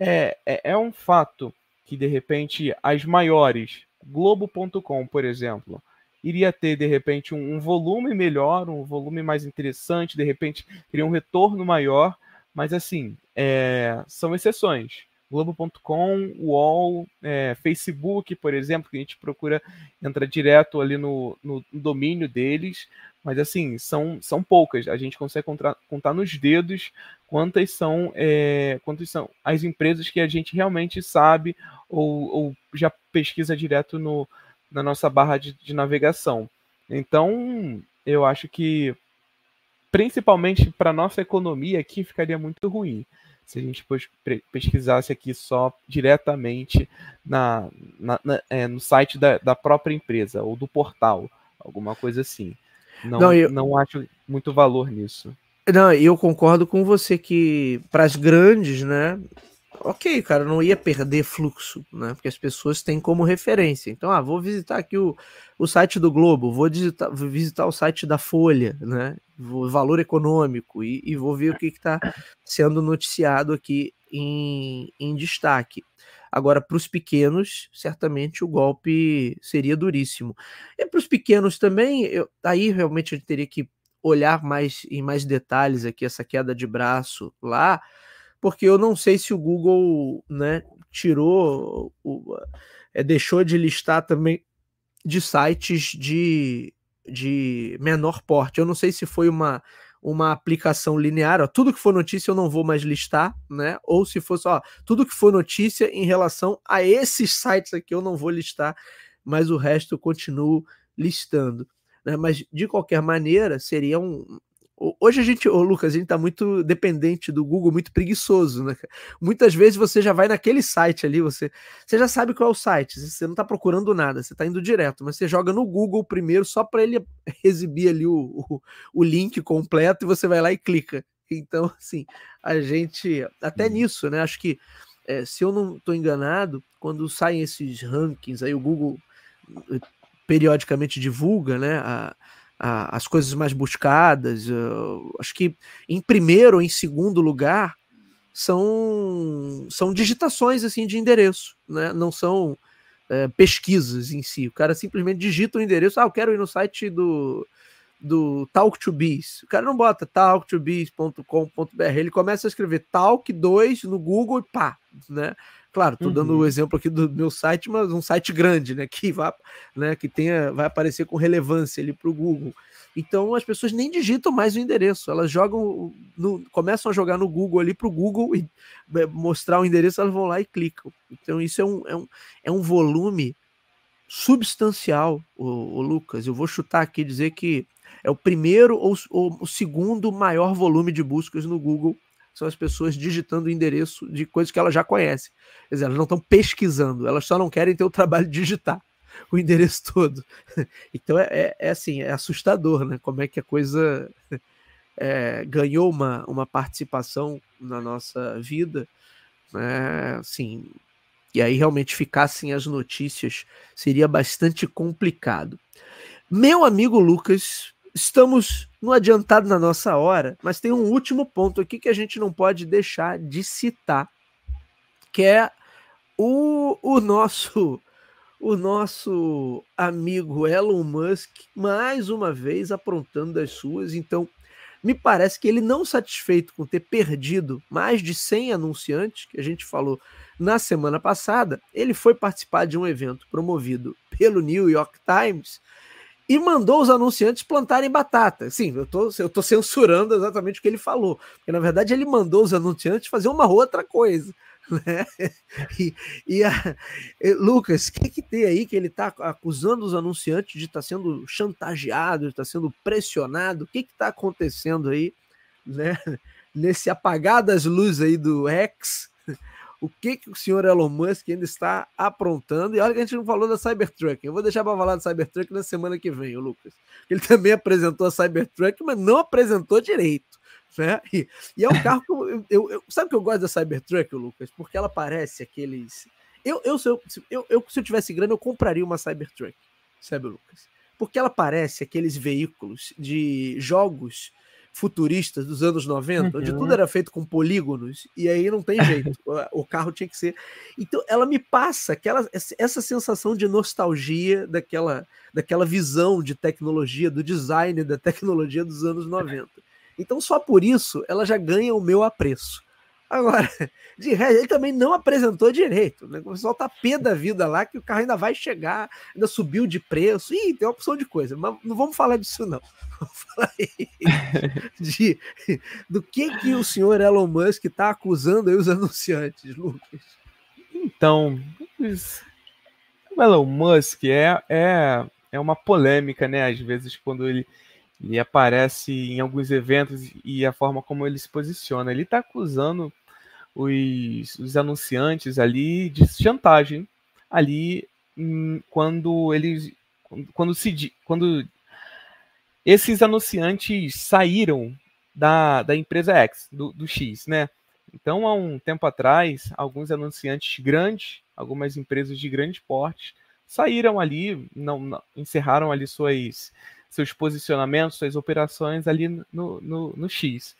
É, é, é um fato que, de repente, as maiores, Globo.com, por exemplo, iria ter, de repente, um, um volume melhor, um volume mais interessante, de repente, teria um retorno maior, mas assim, é, são exceções. Globo.com, UOL, é, Facebook, por exemplo, que a gente procura entrar direto ali no, no, domínio deles, mas assim, são, são poucas. A gente consegue contar, contar nos dedos quantas são, é, quantas são as empresas que a gente realmente sabe ou, ou já pesquisa direto no, na nossa barra de, de navegação. Então, eu acho que principalmente para nossa economia aqui ficaria muito ruim se a gente pesquisasse aqui só diretamente na, na, na é, no site da, da, própria empresa ou do portal, alguma coisa assim. Não, não, eu... não acho muito valor nisso. Não, eu concordo com você que para as grandes, né, ok, cara, não ia perder fluxo, né? Porque as pessoas têm como referência. Então, ah, vou visitar aqui o, o site do Globo, vou visitar, vou visitar o site da Folha, né? Valor econômico e, e vou ver o que está sendo noticiado aqui em, em destaque. Agora, para os pequenos, certamente o golpe seria duríssimo. E para os pequenos também, eu, aí realmente gente teria que olhar mais em mais detalhes aqui essa queda de braço lá porque eu não sei se o Google né, tirou, o, é, deixou de listar também de sites de, de menor porte. Eu não sei se foi uma, uma aplicação linear, ó, tudo que for notícia eu não vou mais listar, né? Ou se fosse, ó, tudo que for notícia em relação a esses sites aqui eu não vou listar, mas o resto eu continuo listando. Né? Mas de qualquer maneira, seria um, Hoje a gente, ô Lucas, a gente tá muito dependente do Google, muito preguiçoso, né? Muitas vezes você já vai naquele site ali, você, você já sabe qual é o site, você não tá procurando nada, você tá indo direto, mas você joga no Google primeiro só para ele exibir ali o, o, o, link completo e você vai lá e clica. Então, assim, a gente, até nisso, né? Acho que, é, se eu não tô enganado, quando saem esses rankings, aí o Google eh, periodicamente divulga, né? A, as coisas mais buscadas. Eu, acho que em primeiro ou em segundo lugar são, são digitações assim de endereço, né? não são é, pesquisas em si. O cara simplesmente digita o endereço, ah, eu quero ir no site do, do Talk to Biz. O cara não bota talktobiz.com.br, ele começa a escrever Talk 2 no Google e pá, né? Claro, estou dando o uhum. exemplo aqui do meu site, mas um site grande, né? Que vai, né, que tenha, vai aparecer com relevância ali para o Google. Então as pessoas nem digitam mais o endereço, elas jogam, no, começam a jogar no Google ali para o Google e é, mostrar o endereço, elas vão lá e clicam. Então isso é um, é um, é um volume substancial, o, o Lucas. Eu vou chutar aqui dizer que é o primeiro ou, ou o segundo maior volume de buscas no Google são as pessoas digitando o endereço de coisas que elas já conhecem. Quer dizer, elas não estão pesquisando, elas só não querem ter o trabalho de digitar o endereço todo. Então é, é, é assim, é assustador, né? Como é que a coisa é, ganhou uma, uma participação na nossa vida, né? Assim, e aí realmente ficassem as notícias seria bastante complicado. Meu amigo Lucas, Estamos no adiantado na nossa hora, mas tem um último ponto aqui que a gente não pode deixar de citar, que é o, o nosso o nosso amigo Elon Musk mais uma vez aprontando das suas. Então, me parece que ele não satisfeito com ter perdido mais de 100 anunciantes, que a gente falou na semana passada, ele foi participar de um evento promovido pelo New York Times e mandou os anunciantes plantarem batata. Sim, eu tô, eu tô censurando exatamente o que ele falou, porque na verdade ele mandou os anunciantes fazer uma outra coisa. Né? E, e a, e, Lucas, o que, que tem aí que ele está acusando os anunciantes de estar tá sendo chantageado, de estar tá sendo pressionado? O que está acontecendo aí, né? Nesse apagar das luzes aí do X, o que, que o senhor Elon Musk ainda está aprontando. E olha que a gente não falou da Cybertruck. Eu vou deixar para falar da Cybertruck na semana que vem, Lucas. Ele também apresentou a Cybertruck, mas não apresentou direito. Né? E, e é um carro que eu, eu, eu, Sabe que eu gosto da Cybertruck, Lucas? Porque ela parece aqueles. Eu, eu, se eu, eu, se eu tivesse grana, eu compraria uma Cybertruck, sabe, Lucas? Porque ela parece aqueles veículos de jogos futuristas dos anos 90, uhum. onde tudo uhum. era feito com polígonos, e aí não tem jeito, o carro tinha que ser. Então, ela me passa aquela, essa sensação de nostalgia daquela, daquela visão de tecnologia, do design da tecnologia dos anos 90. Então, só por isso, ela já ganha o meu apreço. Agora, de resto, ele também não apresentou direito. Né? O pessoal tá pé da vida lá que o carro ainda vai chegar, ainda subiu de preço. Ih, tem uma opção de coisa. Mas não vamos falar disso, não. Vamos falar de, do que, que o senhor Elon Musk está acusando aí os anunciantes, Lucas. Então, o Elon Musk é, é, é uma polêmica, né? Às vezes, quando ele ele aparece em alguns eventos e a forma como ele se posiciona. Ele está acusando os, os, anunciantes ali de chantagem ali quando eles quando se quando esses anunciantes saíram da, da empresa X do, do X, né? Então há um tempo atrás alguns anunciantes grandes, algumas empresas de grande porte saíram ali, não, não encerraram ali suas seus posicionamentos, suas operações ali no, no, no X.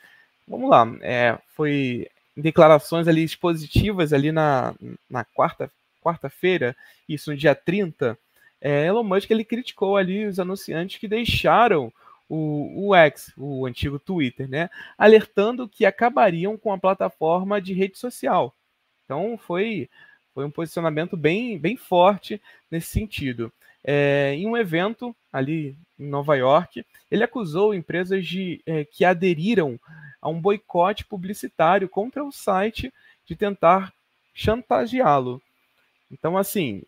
Vamos lá, é, foi declarações ali expositivas ali na, na quarta, quarta-feira, isso no dia 30, é, Elon Musk ele criticou ali os anunciantes que deixaram o, o X, o antigo Twitter, né, alertando que acabariam com a plataforma de rede social. Então foi, foi um posicionamento bem, bem forte nesse sentido. É, em um evento ali em Nova York, ele acusou empresas de, é, que aderiram a um boicote publicitário contra o site de tentar chantageá-lo. Então, assim,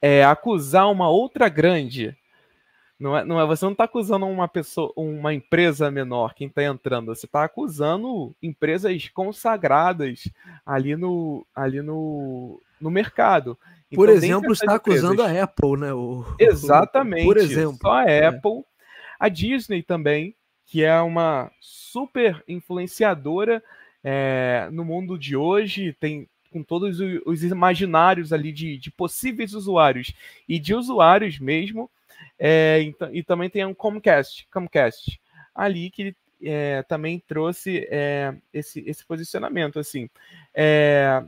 é, acusar uma outra grande. Não é, não é, você não está acusando uma pessoa, uma empresa menor quem está entrando, você está acusando empresas consagradas ali no, ali no, no mercado. Por então, exemplo, está acusando a Apple, né? O, Exatamente. Por exemplo. Só a é. Apple. A Disney também, que é uma super influenciadora é, no mundo de hoje, tem com todos os imaginários ali de, de possíveis usuários e de usuários mesmo. É, e, e, também tem um Comcast, Comcast ali que é, também trouxe é, esse, esse posicionamento. assim é,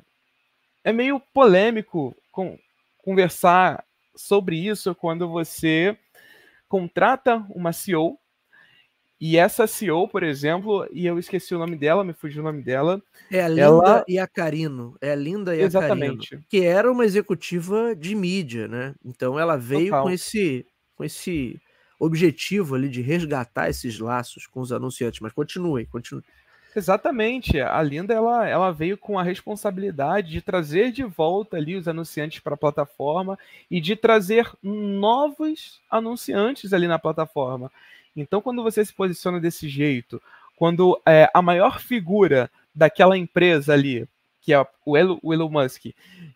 é meio polêmico com, conversar sobre isso quando você contrata uma CEO e essa CEO, por exemplo, e eu esqueci o nome dela, me fugiu o nome dela. É a Linda ela... Iacarino. É a Linda Exatamente. Que era uma executiva de mídia, né? Então ela veio com esse, com esse objetivo ali de resgatar esses laços com os anunciantes. Mas continue, continue. Exatamente. A Linda ela, ela veio com a responsabilidade de trazer de volta ali os anunciantes para a plataforma e de trazer novos anunciantes ali na plataforma. Então, quando você se posiciona desse jeito, quando é, a maior figura daquela empresa ali, que é o Elon, Musk,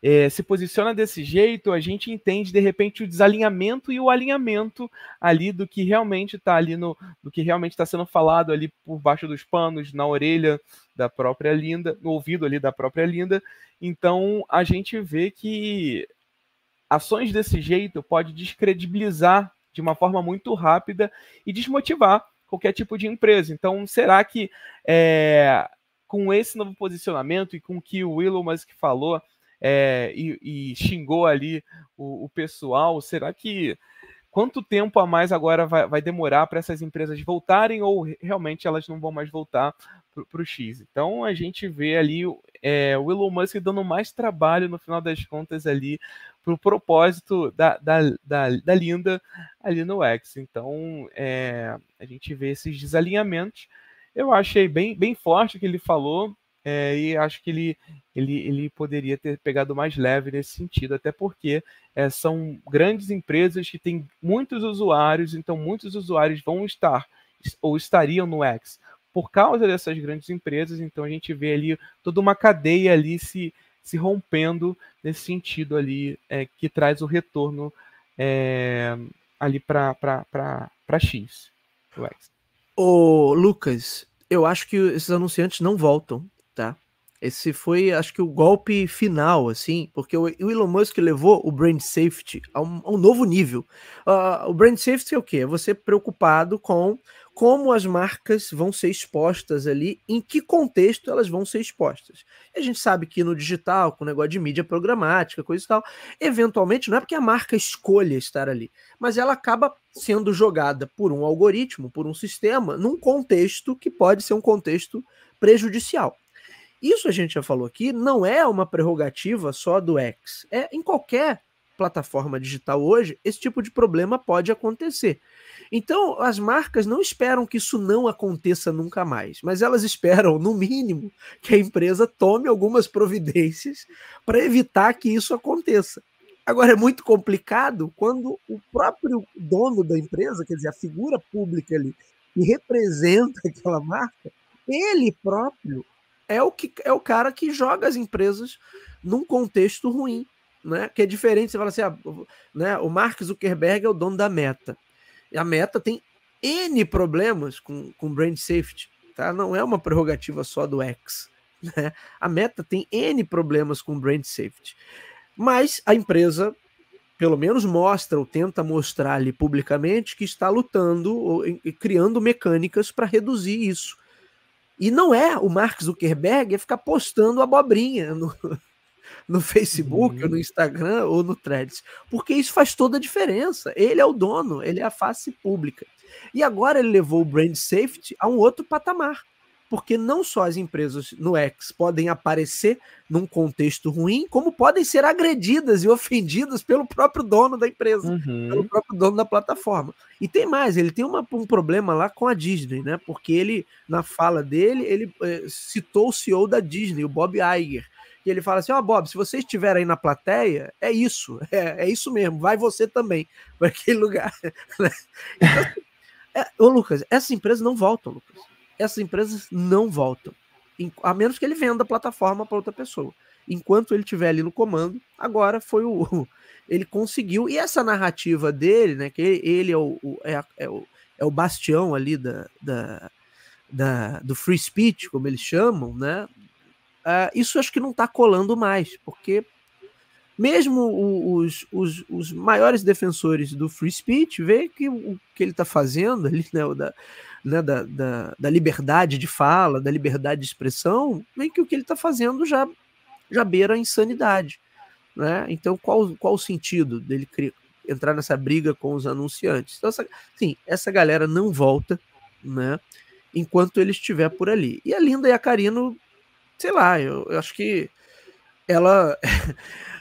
é, se posiciona desse jeito, a gente entende de repente o desalinhamento e o alinhamento ali do que realmente está ali no, do que realmente está sendo falado ali por baixo dos panos, na orelha da própria Linda, no ouvido ali da própria Linda. Então a gente vê que ações desse jeito pode descredibilizar de uma forma muito rápida e desmotivar qualquer tipo de empresa. Então, será que é, com esse novo posicionamento e com o que o Elon Musk falou é, e, e, xingou ali o, o, pessoal, será que quanto tempo a mais agora vai, vai demorar para essas empresas voltarem ou realmente elas não vão mais voltar para o X? Então a gente vê ali é, o Elon Musk dando mais trabalho no final das contas ali para o propósito da, da, da, da, Linda ali no X. Então é, a gente vê esses desalinhamentos eu achei bem, bem forte o que ele falou. É, e acho que ele, ele, ele poderia ter pegado mais leve nesse sentido, até porque é, são grandes empresas que têm muitos usuários, então muitos usuários vão estar ou estariam no X por causa dessas grandes empresas, então a gente vê ali toda uma cadeia ali se, se rompendo nesse sentido ali, é, que traz o retorno é, ali para X, o X. Ô, Lucas, eu acho que esses anunciantes não voltam, tá? Esse foi, acho que, o golpe final, assim, porque o Elon Musk levou o brand safety a um, a um novo nível. Uh, o brand safety é o quê? É você preocupado com como as marcas vão ser expostas ali, em que contexto elas vão ser expostas. E a gente sabe que no digital, com o negócio de mídia programática, coisa e tal, eventualmente não é porque a marca escolha estar ali, mas ela acaba sendo jogada por um algoritmo, por um sistema, num contexto que pode ser um contexto prejudicial. Isso a gente já falou aqui, não é uma prerrogativa só do X. É em qualquer plataforma digital hoje, esse tipo de problema pode acontecer. Então, as marcas não esperam que isso não aconteça nunca mais, mas elas esperam, no mínimo, que a empresa tome algumas providências para evitar que isso aconteça. Agora, é muito complicado quando o próprio dono da empresa, quer dizer, a figura pública ali, que representa aquela marca, ele próprio é o, que, é o cara que joga as empresas num contexto ruim né? Que é diferente, você fala assim, ah, né? O Mark Zuckerberg é o dono da Meta. E a Meta tem N problemas com, com brand safety, tá? Não é uma prerrogativa só do X, né? A Meta tem N problemas com brand safety. Mas a empresa pelo menos mostra ou tenta mostrar ali publicamente que está lutando ou, e criando mecânicas para reduzir isso. E não é o Mark Zuckerberg é ficar postando abobrinha no, no Facebook, uhum. ou no. Instagram, ou no Threads. Porque isso faz toda a diferença. Ele é o dono, ele é a face pública. E agora ele levou o brand safety a um outro patamar. Porque não só as empresas no X podem aparecer num contexto ruim, como podem ser agredidas e ofendidas pelo próprio dono da empresa, uhum. pelo próprio dono da plataforma. E tem mais, ele tem uma, um problema lá com a Disney, né? Porque ele, na fala dele, ele eh, citou o CEO da Disney, o Bob Iger, e ele fala assim: Ó, oh, Bob, se você estiver aí na plateia, é isso, é, é isso mesmo, vai você também para aquele lugar. Então, é, ô, Lucas, essas empresas não voltam, Lucas. Essas empresas não voltam. A menos que ele venda a plataforma para outra pessoa. Enquanto ele estiver ali no comando, agora foi o. Ele conseguiu. E essa narrativa dele, né? Que ele é o, é, é o, é o bastião ali da, da, da, do free speech, como eles chamam, né? Uh, isso acho que não está colando mais, porque mesmo os, os, os, maiores defensores do free speech vê que o que ele está fazendo ali, né, da, né, da, da, da, liberdade de fala, da liberdade de expressão, vê que o que ele está fazendo já, já beira a insanidade. Né? Então, qual, qual o sentido dele criar, entrar nessa briga com os anunciantes? Então, essa, sim, essa galera não volta né, enquanto ele estiver por ali. E a Linda e a Karino sei lá, eu, eu acho que ela.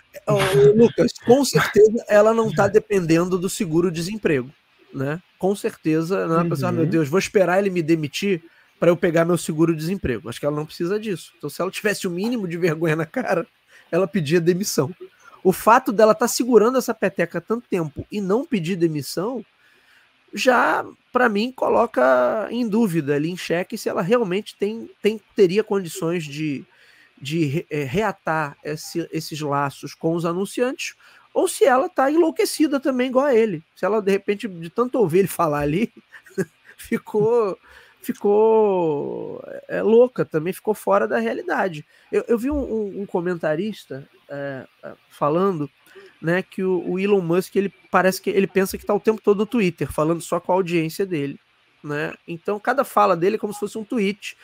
Lucas, com certeza ela não está dependendo do seguro-desemprego, né? Com certeza, não é uhum. pensar, meu Deus, vou esperar ele me demitir para eu pegar meu seguro-desemprego. Acho que ela não precisa disso. Então, se ela tivesse o mínimo de vergonha na cara, ela pedia demissão. O fato dela estar tá segurando essa peteca há tanto tempo e não pedir demissão já para mim coloca em dúvida ali em xeque se ela realmente tem, tem teria condições de, de é, reatar esse, esses laços com os anunciantes ou se ela está enlouquecida também igual a ele se ela de repente de tanto ouvir ele falar ali ficou ficou é, louca também ficou fora da realidade eu, eu vi um, um comentarista é, falando né, que o, o, Elon Musk ele parece que ele pensa que está o tempo todo no Twitter, falando só com a audiência dele, né? Então cada fala dele é como se fosse um tweet.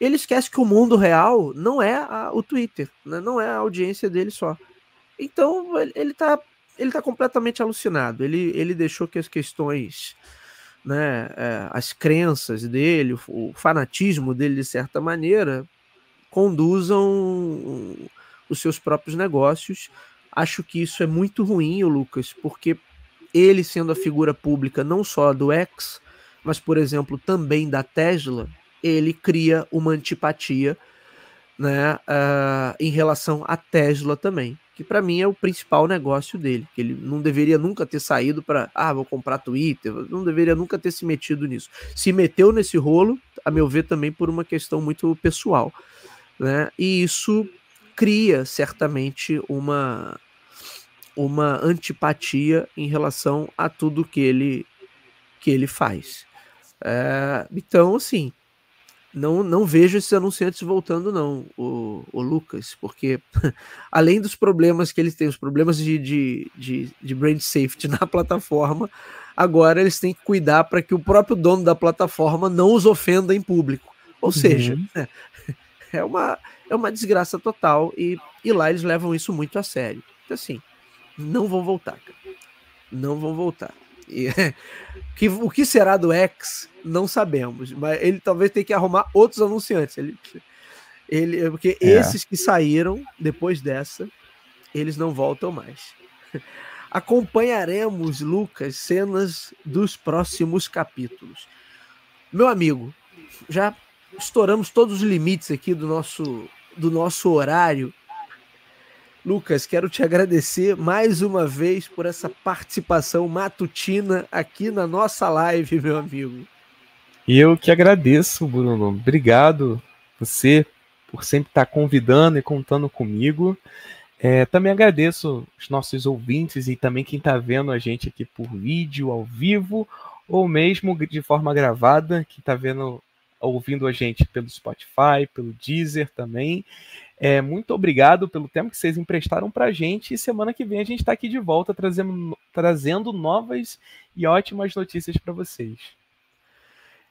Ele esquece que o mundo real não é a, o Twitter, né? não é a audiência dele só. Então ele, ele tá ele tá completamente alucinado. Ele, ele deixou que as questões, né, é, as crenças dele, o, o fanatismo dele de certa maneira, conduzam os seus próprios negócios Acho que isso é muito ruim, Lucas, porque ele sendo a figura pública não só do X, mas por exemplo também da Tesla, ele cria uma antipatia, né, uh, em relação à Tesla também, que para mim é o principal negócio dele, que ele não deveria nunca ter saído para, ah, vou comprar Twitter, não deveria nunca ter se metido nisso. Se meteu nesse rolo, a meu ver também por uma questão muito pessoal, né? E isso cria certamente uma uma antipatia em relação a tudo que ele que ele faz. É, então, assim, não, não vejo esses anunciantes voltando, não, o, o Lucas, porque além dos problemas que eles têm, os problemas de, de, de, de brand safety na plataforma, agora eles têm que cuidar para que o próprio dono da plataforma não os ofenda em público. Ou uhum. seja, é uma, é uma desgraça total e, e lá eles levam isso muito a sério. Então, assim, não vão voltar, cara. Não vão voltar. E, que, o que será do X, não sabemos. Mas ele talvez tenha que arrumar outros anunciantes. Ele, Ele, porque é. esses que saíram depois dessa, eles não voltam mais. Acompanharemos, Lucas, cenas dos próximos capítulos. Meu amigo, já estouramos todos os limites aqui do nosso, do nosso horário. Lucas, quero te agradecer mais uma vez por essa participação matutina aqui na nossa live, meu amigo. E eu que agradeço, Bruno. Obrigado você por sempre estar convidando e contando comigo. É, também agradeço os nossos ouvintes e também quem está vendo a gente aqui por vídeo, ao vivo, ou mesmo de forma gravada, que está vendo, ouvindo a gente pelo Spotify, pelo Deezer também. É, muito obrigado pelo tempo que vocês emprestaram para a gente e semana que vem a gente está aqui de volta trazendo, trazendo novas e ótimas notícias para vocês.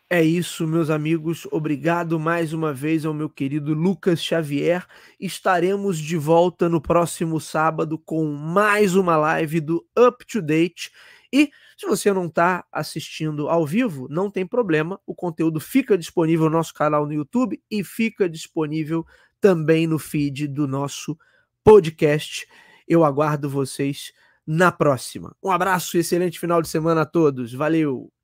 É isso, meus amigos. Obrigado mais uma vez ao meu querido Lucas Xavier. Estaremos de volta no próximo sábado com mais uma live do Up to Date. E se você não está assistindo ao vivo, não tem problema. O conteúdo fica disponível no nosso canal no YouTube e fica disponível também no feed do nosso podcast. Eu aguardo vocês na próxima. Um abraço e excelente final de semana a todos. Valeu!